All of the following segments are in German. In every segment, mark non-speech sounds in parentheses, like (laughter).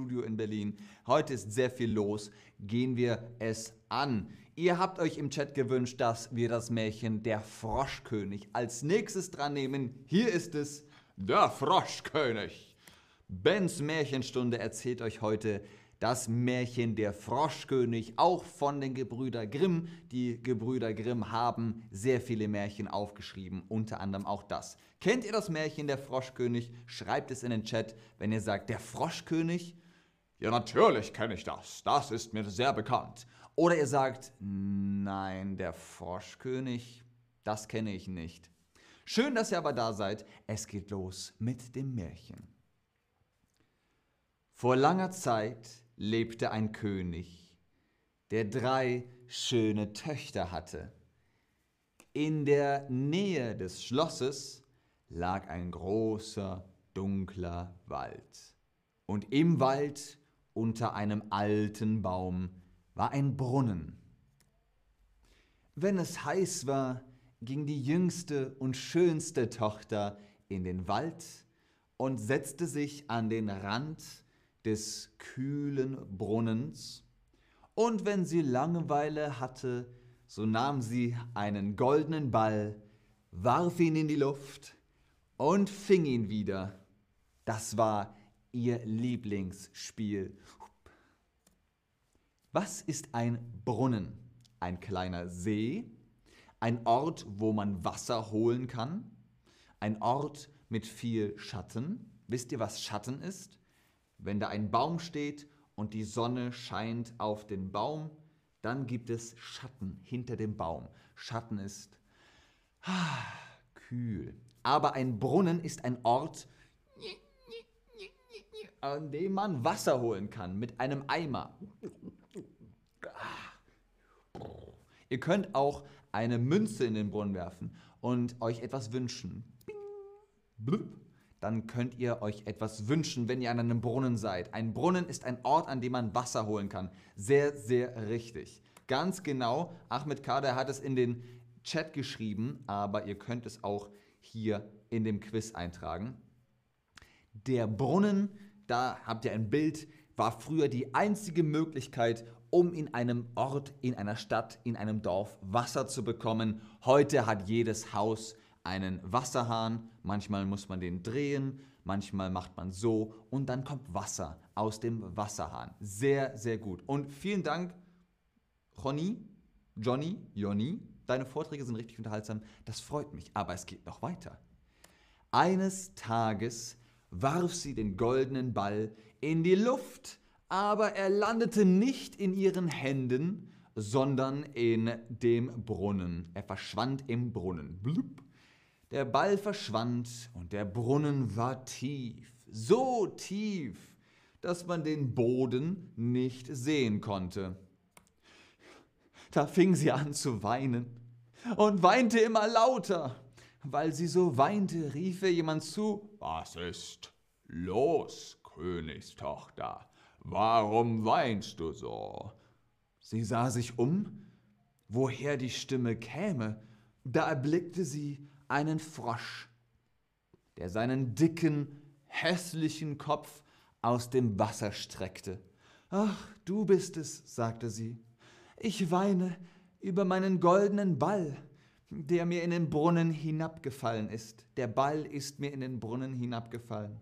Studio in Berlin. Heute ist sehr viel los. Gehen wir es an. Ihr habt euch im Chat gewünscht, dass wir das Märchen Der Froschkönig als nächstes dran nehmen. Hier ist es, der Froschkönig. Bens Märchenstunde erzählt euch heute das Märchen Der Froschkönig, auch von den Gebrüder Grimm. Die Gebrüder Grimm haben sehr viele Märchen aufgeschrieben, unter anderem auch das. Kennt ihr das Märchen Der Froschkönig? Schreibt es in den Chat, wenn ihr sagt, der Froschkönig? Ja, natürlich kenne ich das. Das ist mir sehr bekannt. Oder ihr sagt, nein, der Froschkönig, das kenne ich nicht. Schön, dass ihr aber da seid. Es geht los mit dem Märchen. Vor langer Zeit lebte ein König, der drei schöne Töchter hatte. In der Nähe des Schlosses lag ein großer, dunkler Wald. Und im Wald unter einem alten Baum war ein Brunnen. Wenn es heiß war, ging die jüngste und schönste Tochter in den Wald und setzte sich an den Rand des kühlen Brunnens, und wenn sie Langeweile hatte, so nahm sie einen goldenen Ball, warf ihn in die Luft und fing ihn wieder. Das war ihr Lieblingsspiel. Was ist ein Brunnen? Ein kleiner See, ein Ort, wo man Wasser holen kann, ein Ort mit viel Schatten. Wisst ihr, was Schatten ist? Wenn da ein Baum steht und die Sonne scheint auf den Baum, dann gibt es Schatten hinter dem Baum. Schatten ist ah, kühl. Aber ein Brunnen ist ein Ort, an dem man Wasser holen kann mit einem Eimer. Ihr könnt auch eine Münze in den Brunnen werfen und euch etwas wünschen. Dann könnt ihr euch etwas wünschen, wenn ihr an einem Brunnen seid. Ein Brunnen ist ein Ort, an dem man Wasser holen kann. Sehr, sehr richtig. Ganz genau. Ahmed Kader hat es in den Chat geschrieben, aber ihr könnt es auch hier in dem Quiz eintragen. Der Brunnen, da habt ihr ein Bild, war früher die einzige Möglichkeit, um in einem Ort, in einer Stadt, in einem Dorf Wasser zu bekommen. Heute hat jedes Haus einen Wasserhahn, manchmal muss man den drehen, manchmal macht man so und dann kommt Wasser aus dem Wasserhahn. Sehr, sehr gut. Und vielen Dank, Ronny, Johnny, Jonny. Deine Vorträge sind richtig unterhaltsam. Das freut mich, aber es geht noch weiter. Eines Tages warf sie den goldenen Ball in die Luft aber er landete nicht in ihren Händen, sondern in dem Brunnen. Er verschwand im Brunnen. Blub. Der Ball verschwand und der Brunnen war tief, so tief, dass man den Boden nicht sehen konnte. Da fing sie an zu weinen und weinte immer lauter. Weil sie so weinte, rief ihr jemand zu, Was ist los, Königstochter? Warum weinst du so? Sie sah sich um, woher die Stimme käme, da erblickte sie einen Frosch, der seinen dicken, hässlichen Kopf aus dem Wasser streckte. Ach, du bist es, sagte sie. Ich weine über meinen goldenen Ball, der mir in den Brunnen hinabgefallen ist. Der Ball ist mir in den Brunnen hinabgefallen.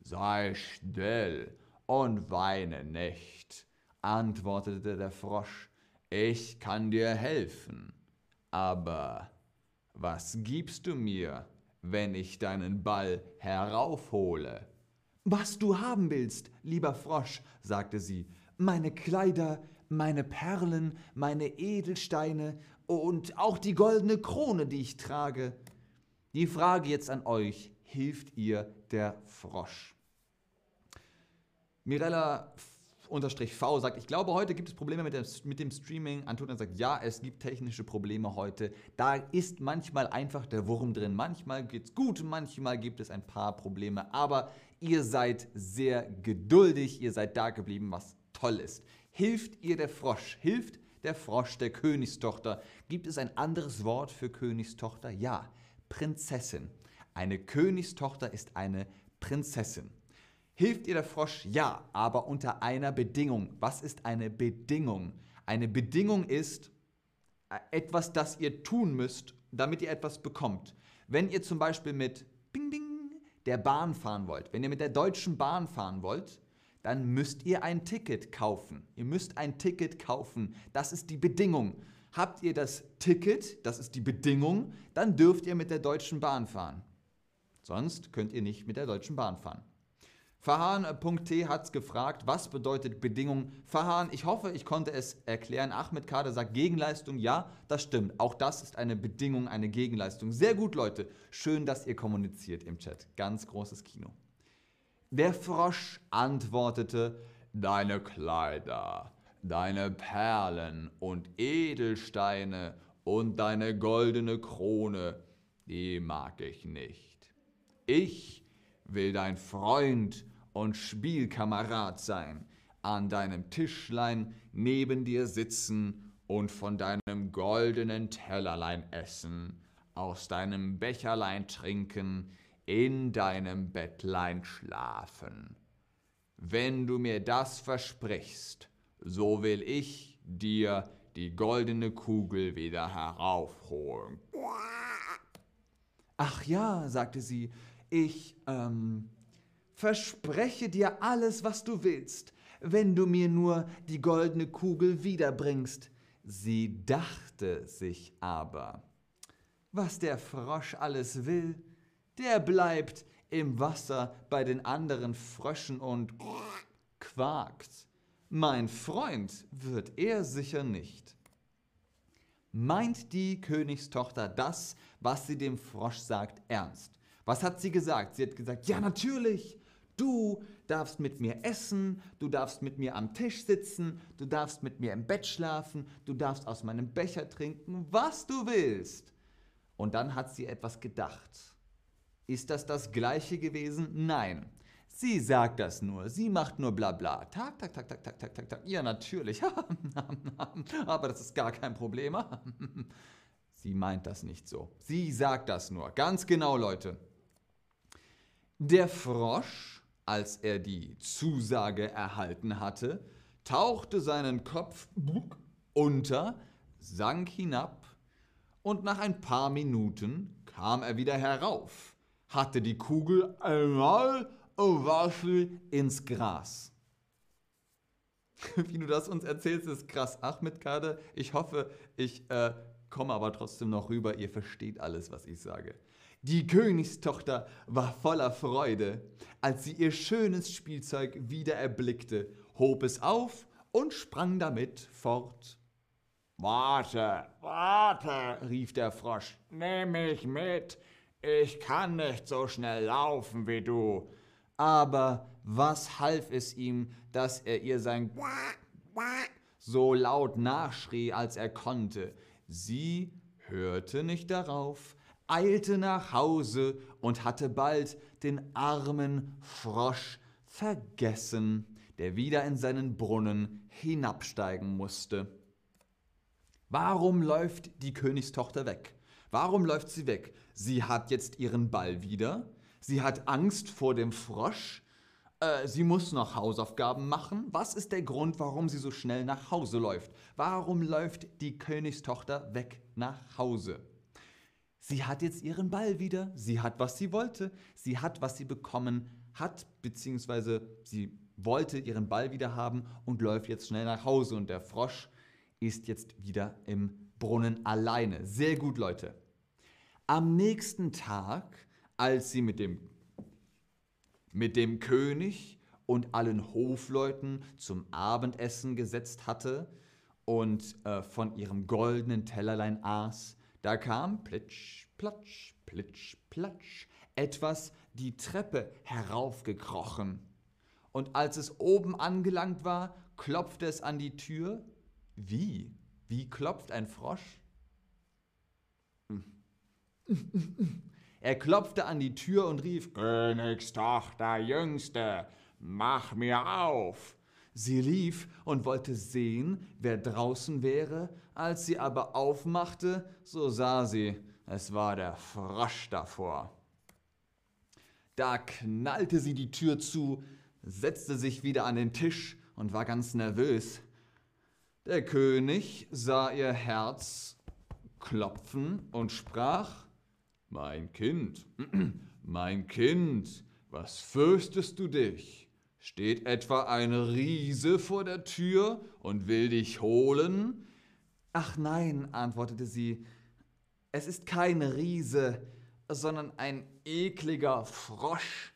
Sei still, und weine nicht, antwortete der Frosch, ich kann dir helfen, aber was gibst du mir, wenn ich deinen Ball heraufhole? Was du haben willst, lieber Frosch, sagte sie, meine Kleider, meine Perlen, meine Edelsteine und auch die goldene Krone, die ich trage. Die Frage jetzt an euch, hilft ihr der Frosch? Mirella unterstrich V sagt, ich glaube, heute gibt es Probleme mit, der, mit dem Streaming. Antonia sagt, ja, es gibt technische Probleme heute. Da ist manchmal einfach der Wurm drin. Manchmal geht es gut, manchmal gibt es ein paar Probleme. Aber ihr seid sehr geduldig, ihr seid da geblieben, was toll ist. Hilft ihr der Frosch? Hilft der Frosch der Königstochter? Gibt es ein anderes Wort für Königstochter? Ja, Prinzessin. Eine Königstochter ist eine Prinzessin. Hilft ihr der Frosch? Ja, aber unter einer Bedingung. Was ist eine Bedingung? Eine Bedingung ist äh, etwas, das ihr tun müsst, damit ihr etwas bekommt. Wenn ihr zum Beispiel mit Bing Bing der Bahn fahren wollt, wenn ihr mit der Deutschen Bahn fahren wollt, dann müsst ihr ein Ticket kaufen. Ihr müsst ein Ticket kaufen. Das ist die Bedingung. Habt ihr das Ticket, das ist die Bedingung, dann dürft ihr mit der Deutschen Bahn fahren. Sonst könnt ihr nicht mit der Deutschen Bahn fahren. Fahan.t hat gefragt, was bedeutet Bedingung? Fahan, ich hoffe, ich konnte es erklären. Ahmed Kader sagt Gegenleistung. Ja, das stimmt. Auch das ist eine Bedingung, eine Gegenleistung. Sehr gut, Leute. Schön, dass ihr kommuniziert im Chat. Ganz großes Kino. Der Frosch antwortete, deine Kleider, deine Perlen und Edelsteine und deine goldene Krone, die mag ich nicht. Ich will dein Freund und Spielkamerad sein, an deinem Tischlein neben dir sitzen und von deinem goldenen Tellerlein essen, aus deinem Becherlein trinken, in deinem Bettlein schlafen. Wenn du mir das versprichst, so will ich dir die goldene Kugel wieder heraufholen. Ach ja, sagte sie, ich ähm, verspreche dir alles, was du willst, wenn du mir nur die goldene Kugel wiederbringst. Sie dachte sich aber, was der Frosch alles will, der bleibt im Wasser bei den anderen Fröschen und quakt. Mein Freund wird er sicher nicht. Meint die Königstochter das, was sie dem Frosch sagt, ernst? Was hat sie gesagt? Sie hat gesagt, ja natürlich, du darfst mit mir essen, du darfst mit mir am Tisch sitzen, du darfst mit mir im Bett schlafen, du darfst aus meinem Becher trinken, was du willst. Und dann hat sie etwas gedacht. Ist das das gleiche gewesen? Nein. Sie sagt das nur, sie macht nur bla bla. Tag, tag, tag, tag, tag, tag, tag, tag. Ja, natürlich. (laughs) Aber das ist gar kein Problem. (laughs) Sie meint das nicht so. Sie sagt das nur. Ganz genau, Leute. Der Frosch, als er die Zusage erhalten hatte, tauchte seinen Kopf unter, sank hinab und nach ein paar Minuten kam er wieder herauf, hatte die Kugel einmal und warf sie ins Gras. (laughs) Wie du das uns erzählst, ist krass. Ahmed Kader, ich hoffe, ich äh, komme aber trotzdem noch rüber. Ihr versteht alles, was ich sage. Die Königstochter war voller Freude, als sie ihr schönes Spielzeug wieder erblickte, hob es auf und sprang damit fort. Warte, warte, rief der Frosch, nimm mich mit, ich kann nicht so schnell laufen wie du. Aber was half es ihm, dass er ihr sein so laut nachschrie, als er konnte? Sie hörte nicht darauf, eilte nach Hause und hatte bald den armen Frosch vergessen, der wieder in seinen Brunnen hinabsteigen musste. Warum läuft die Königstochter weg? Warum läuft sie weg? Sie hat jetzt ihren Ball wieder. Sie hat Angst vor dem Frosch. Äh, sie muss noch Hausaufgaben machen. Was ist der Grund, warum sie so schnell nach Hause läuft? Warum läuft die Königstochter weg nach Hause? Sie hat jetzt ihren Ball wieder, sie hat, was sie wollte, sie hat, was sie bekommen hat, beziehungsweise sie wollte ihren Ball wieder haben und läuft jetzt schnell nach Hause und der Frosch ist jetzt wieder im Brunnen alleine. Sehr gut, Leute. Am nächsten Tag, als sie mit dem, mit dem König und allen Hofleuten zum Abendessen gesetzt hatte und äh, von ihrem goldenen Tellerlein aß, da kam plitsch, platsch, plitsch, platsch etwas die Treppe heraufgekrochen. Und als es oben angelangt war, klopfte es an die Tür. Wie? Wie klopft ein Frosch? Er klopfte an die Tür und rief, Königstochter, Jüngste, mach mir auf. Sie lief und wollte sehen, wer draußen wäre, als sie aber aufmachte, so sah sie, es war der Frosch davor. Da knallte sie die Tür zu, setzte sich wieder an den Tisch und war ganz nervös. Der König sah ihr Herz klopfen und sprach, Mein Kind, (clears throat) mein Kind, was fürchtest du dich? Steht etwa ein Riese vor der Tür und will dich holen? Ach nein, antwortete sie, es ist kein Riese, sondern ein ekliger Frosch.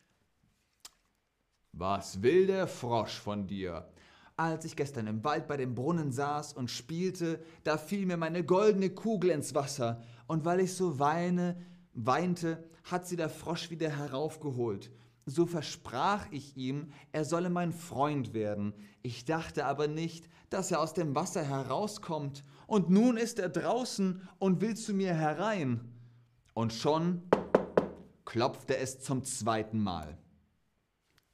Was will der Frosch von dir? Als ich gestern im Wald bei dem Brunnen saß und spielte, da fiel mir meine goldene Kugel ins Wasser, und weil ich so weine, weinte, hat sie der Frosch wieder heraufgeholt. So versprach ich ihm, er solle mein Freund werden. Ich dachte aber nicht, dass er aus dem Wasser herauskommt. Und nun ist er draußen und will zu mir herein. Und schon klopfte es zum zweiten Mal.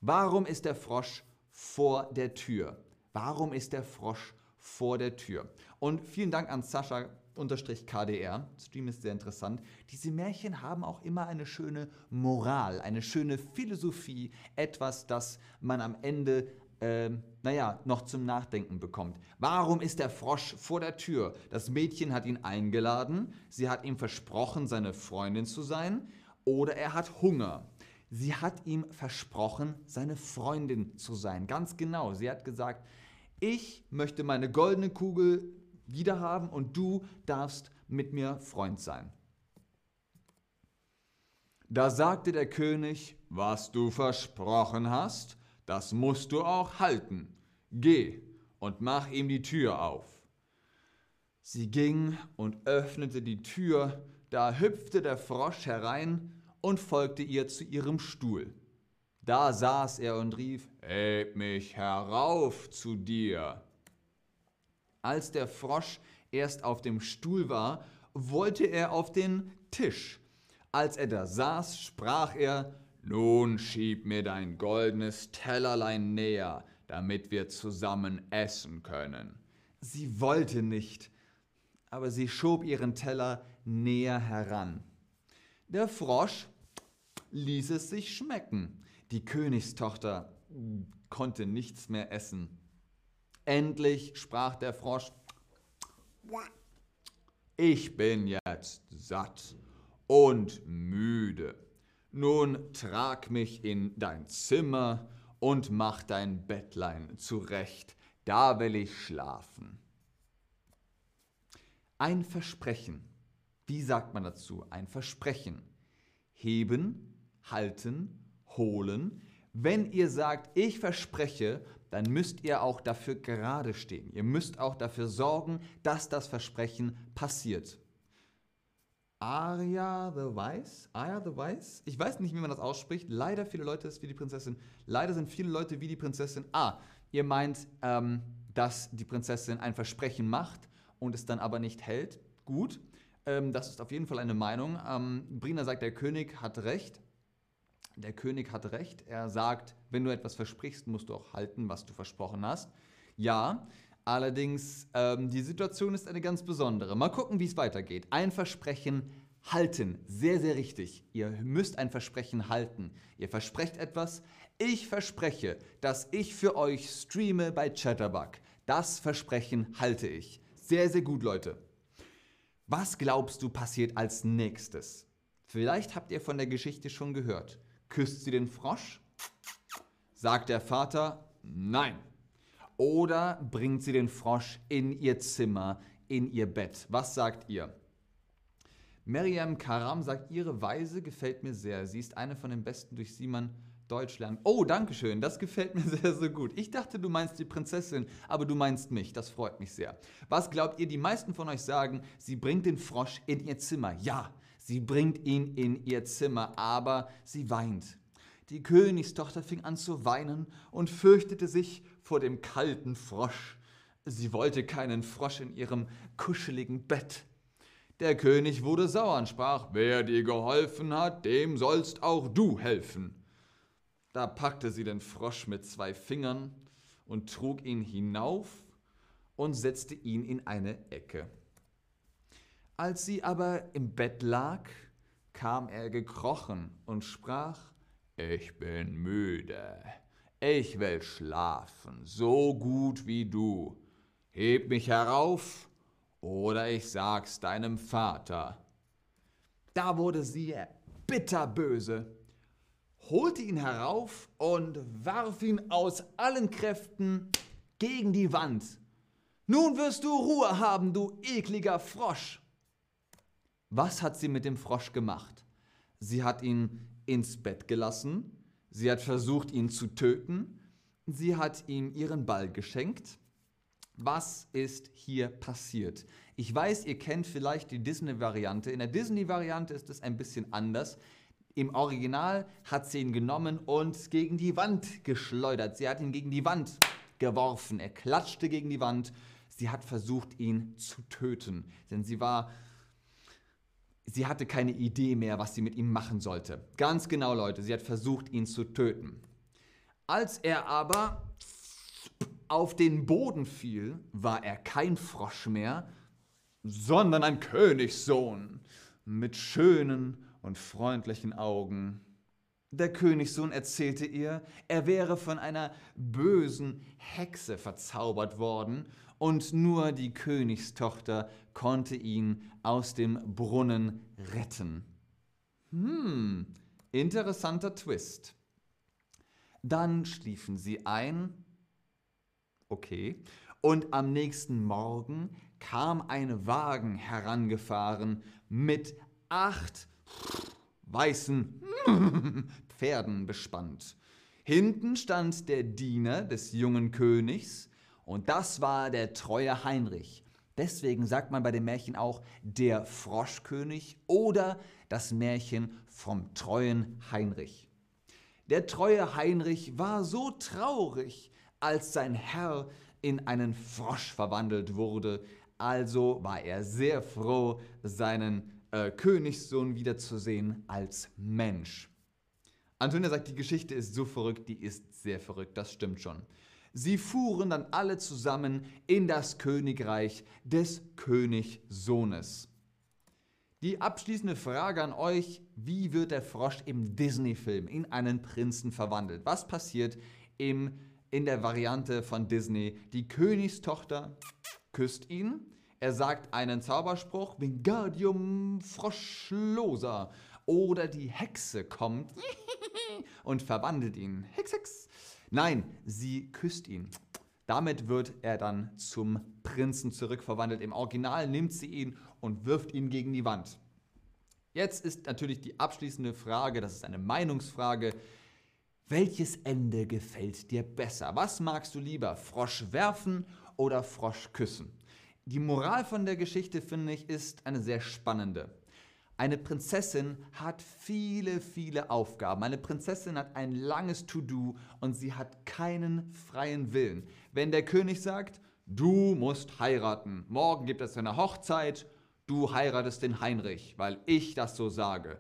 Warum ist der Frosch vor der Tür? Warum ist der Frosch vor der Tür? Und vielen Dank an Sascha unterstrich KDR. Stream ist sehr interessant. Diese Märchen haben auch immer eine schöne Moral, eine schöne Philosophie, etwas, das man am Ende, äh, naja, noch zum Nachdenken bekommt. Warum ist der Frosch vor der Tür? Das Mädchen hat ihn eingeladen, sie hat ihm versprochen, seine Freundin zu sein, oder er hat Hunger. Sie hat ihm versprochen, seine Freundin zu sein. Ganz genau. Sie hat gesagt, ich möchte meine goldene Kugel wiederhaben und du darfst mit mir Freund sein. Da sagte der König, was du versprochen hast, das musst du auch halten. Geh und mach ihm die Tür auf. Sie ging und öffnete die Tür, da hüpfte der Frosch herein und folgte ihr zu ihrem Stuhl. Da saß er und rief, Heb mich herauf zu dir. Als der Frosch erst auf dem Stuhl war, wollte er auf den Tisch. Als er da saß, sprach er, Nun schieb mir dein goldenes Tellerlein näher, damit wir zusammen essen können. Sie wollte nicht, aber sie schob ihren Teller näher heran. Der Frosch ließ es sich schmecken. Die Königstochter konnte nichts mehr essen. Endlich sprach der Frosch, ich bin jetzt satt und müde. Nun trag mich in dein Zimmer und mach dein Bettlein zurecht, da will ich schlafen. Ein Versprechen. Wie sagt man dazu? Ein Versprechen. Heben, halten, holen. Wenn ihr sagt, ich verspreche, dann müsst ihr auch dafür gerade stehen. Ihr müsst auch dafür sorgen, dass das Versprechen passiert. Arya the Wise? Arya the Wise? Ich weiß nicht, wie man das ausspricht. Leider viele Leute ist wie die Prinzessin. Leider sind viele Leute wie die Prinzessin. Ah, ihr meint, ähm, dass die Prinzessin ein Versprechen macht und es dann aber nicht hält. Gut, ähm, das ist auf jeden Fall eine Meinung. Ähm, Brina sagt, der König hat recht. Der König hat recht. Er sagt, wenn du etwas versprichst, musst du auch halten, was du versprochen hast. Ja, allerdings, ähm, die Situation ist eine ganz besondere. Mal gucken, wie es weitergeht. Ein Versprechen halten. Sehr, sehr richtig. Ihr müsst ein Versprechen halten. Ihr versprecht etwas. Ich verspreche, dass ich für euch streame bei Chatterbug. Das Versprechen halte ich. Sehr, sehr gut, Leute. Was glaubst du passiert als nächstes? Vielleicht habt ihr von der Geschichte schon gehört. Küsst sie den Frosch? Sagt der Vater, nein. Oder bringt sie den Frosch in ihr Zimmer, in ihr Bett? Was sagt ihr? Miriam Karam sagt, ihre Weise gefällt mir sehr. Sie ist eine von den besten, durch sie man Deutsch lernt. Oh, danke schön, das gefällt mir (laughs) sehr, sehr gut. Ich dachte, du meinst die Prinzessin, aber du meinst mich. Das freut mich sehr. Was glaubt ihr, die meisten von euch sagen, sie bringt den Frosch in ihr Zimmer? Ja, Sie bringt ihn in ihr Zimmer, aber sie weint. Die Königstochter fing an zu weinen und fürchtete sich vor dem kalten Frosch. Sie wollte keinen Frosch in ihrem kuscheligen Bett. Der König wurde sauer und sprach, wer dir geholfen hat, dem sollst auch du helfen. Da packte sie den Frosch mit zwei Fingern und trug ihn hinauf und setzte ihn in eine Ecke. Als sie aber im Bett lag, kam er gekrochen und sprach, ich bin müde, Ich will schlafen, so gut wie du. Heb mich herauf, oder ich sag's deinem Vater. Da wurde sie bitterböse, holte ihn herauf und warf ihn aus allen Kräften gegen die Wand. Nun wirst du Ruhe haben, du ekliger Frosch. Was hat sie mit dem Frosch gemacht? Sie hat ihn ins Bett gelassen, sie hat versucht, ihn zu töten, sie hat ihm ihren Ball geschenkt. Was ist hier passiert? Ich weiß, ihr kennt vielleicht die Disney-Variante. In der Disney-Variante ist es ein bisschen anders. Im Original hat sie ihn genommen und gegen die Wand geschleudert. Sie hat ihn gegen die Wand geworfen. Er klatschte gegen die Wand. Sie hat versucht, ihn zu töten. Denn sie war sie hatte keine Idee mehr, was sie mit ihm machen sollte. Ganz genau, Leute, sie hat versucht, ihn zu töten. Als er aber auf den Boden fiel, war er kein Frosch mehr, sondern ein Königssohn mit schönen und freundlichen Augen. Der Königssohn erzählte ihr, er wäre von einer bösen Hexe verzaubert worden und nur die Königstochter konnte ihn aus dem Brunnen retten. Hm, interessanter Twist. Dann schliefen sie ein. Okay. Und am nächsten Morgen kam ein Wagen herangefahren mit acht weißen (laughs) Pferden bespannt. Hinten stand der Diener des jungen Königs, und das war der treue Heinrich. Deswegen sagt man bei dem Märchen auch der Froschkönig oder das Märchen vom treuen Heinrich. Der treue Heinrich war so traurig, als sein Herr in einen Frosch verwandelt wurde, also war er sehr froh, seinen äh, Königssohn wiederzusehen als Mensch. Antonia sagt, die Geschichte ist so verrückt, die ist sehr verrückt, das stimmt schon. Sie fuhren dann alle zusammen in das Königreich des Königssohnes. Die abschließende Frage an euch, wie wird der Frosch im Disney-Film in einen Prinzen verwandelt? Was passiert im, in der Variante von Disney? Die Königstochter küsst ihn, er sagt einen Zauberspruch, Wingardium Froschloser. Oder die Hexe kommt (laughs) und verwandelt ihn. Hex, Hex. Nein, sie küsst ihn. Damit wird er dann zum Prinzen zurückverwandelt. Im Original nimmt sie ihn und wirft ihn gegen die Wand. Jetzt ist natürlich die abschließende Frage, das ist eine Meinungsfrage. Welches Ende gefällt dir besser? Was magst du lieber? Frosch werfen oder Frosch küssen? Die Moral von der Geschichte, finde ich, ist eine sehr spannende. Eine Prinzessin hat viele, viele Aufgaben. Eine Prinzessin hat ein langes To-Do und sie hat keinen freien Willen. Wenn der König sagt, du musst heiraten, morgen gibt es eine Hochzeit, du heiratest den Heinrich, weil ich das so sage,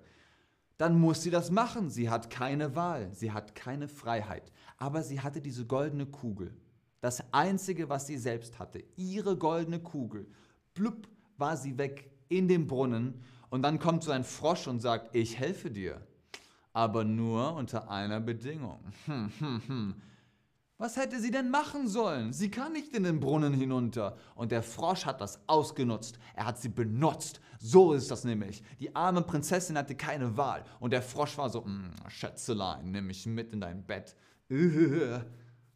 dann muss sie das machen. Sie hat keine Wahl, sie hat keine Freiheit. Aber sie hatte diese goldene Kugel. Das Einzige, was sie selbst hatte, ihre goldene Kugel. Blub war sie weg in dem Brunnen und dann kommt so ein Frosch und sagt, ich helfe dir, aber nur unter einer Bedingung. (laughs) Hm, hm, hm. Was hätte sie denn machen sollen? Sie kann nicht in den Brunnen hinunter. Und der Frosch hat das ausgenutzt. Er hat sie benutzt. So ist das nämlich. Die arme Prinzessin hatte keine Wahl. Und der Frosch war so, hm, Schätzelein, nimm mich mit in dein Bett. (laughs)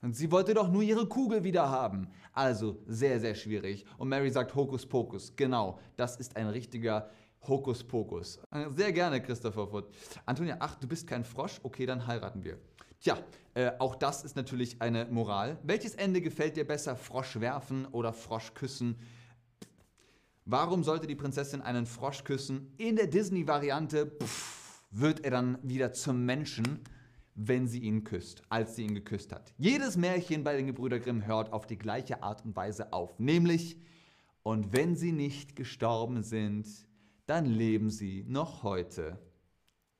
Und sie wollte doch nur ihre Kugel wieder haben. Also sehr, sehr schwierig. Und Mary sagt Hokuspokus. Genau, das ist ein richtiger Hokuspokus. Äh, sehr gerne, Christopher Foot. Antonia, ach, du bist kein Frosch? Okay, dann heiraten wir. Tja, äh, auch das ist natürlich eine Moral. Welches Ende gefällt dir besser, Frosch werfen oder Frosch küssen? Warum sollte die Prinzessin einen Frosch küssen? In der Disney-Variante wird er dann wieder zum Menschen, wenn sie ihn küsst, als sie ihn geküsst hat. Jedes Märchen bei den Gebrüder Grimm hört auf die gleiche Art und Weise auf, nämlich, und wenn sie nicht gestorben sind, dann leben sie noch heute.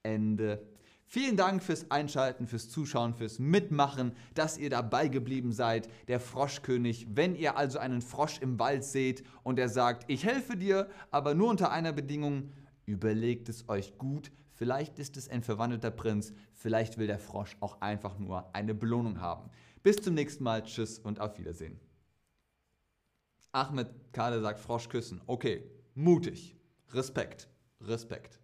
Ende. Vielen Dank fürs Einschalten, fürs Zuschauen, fürs Mitmachen, dass ihr dabei geblieben seid. Der Froschkönig, wenn ihr also einen Frosch im Wald seht und er sagt, ich helfe dir, aber nur unter einer Bedingung, überlegt es euch gut, Vielleicht ist es ein verwandelter Prinz. Vielleicht will der Frosch auch einfach nur eine Belohnung haben. Bis zum nächsten Mal. Tschüss und auf Wiedersehen. Ahmed Kade sagt Frosch küssen. Okay, mutig. Respekt. Respekt.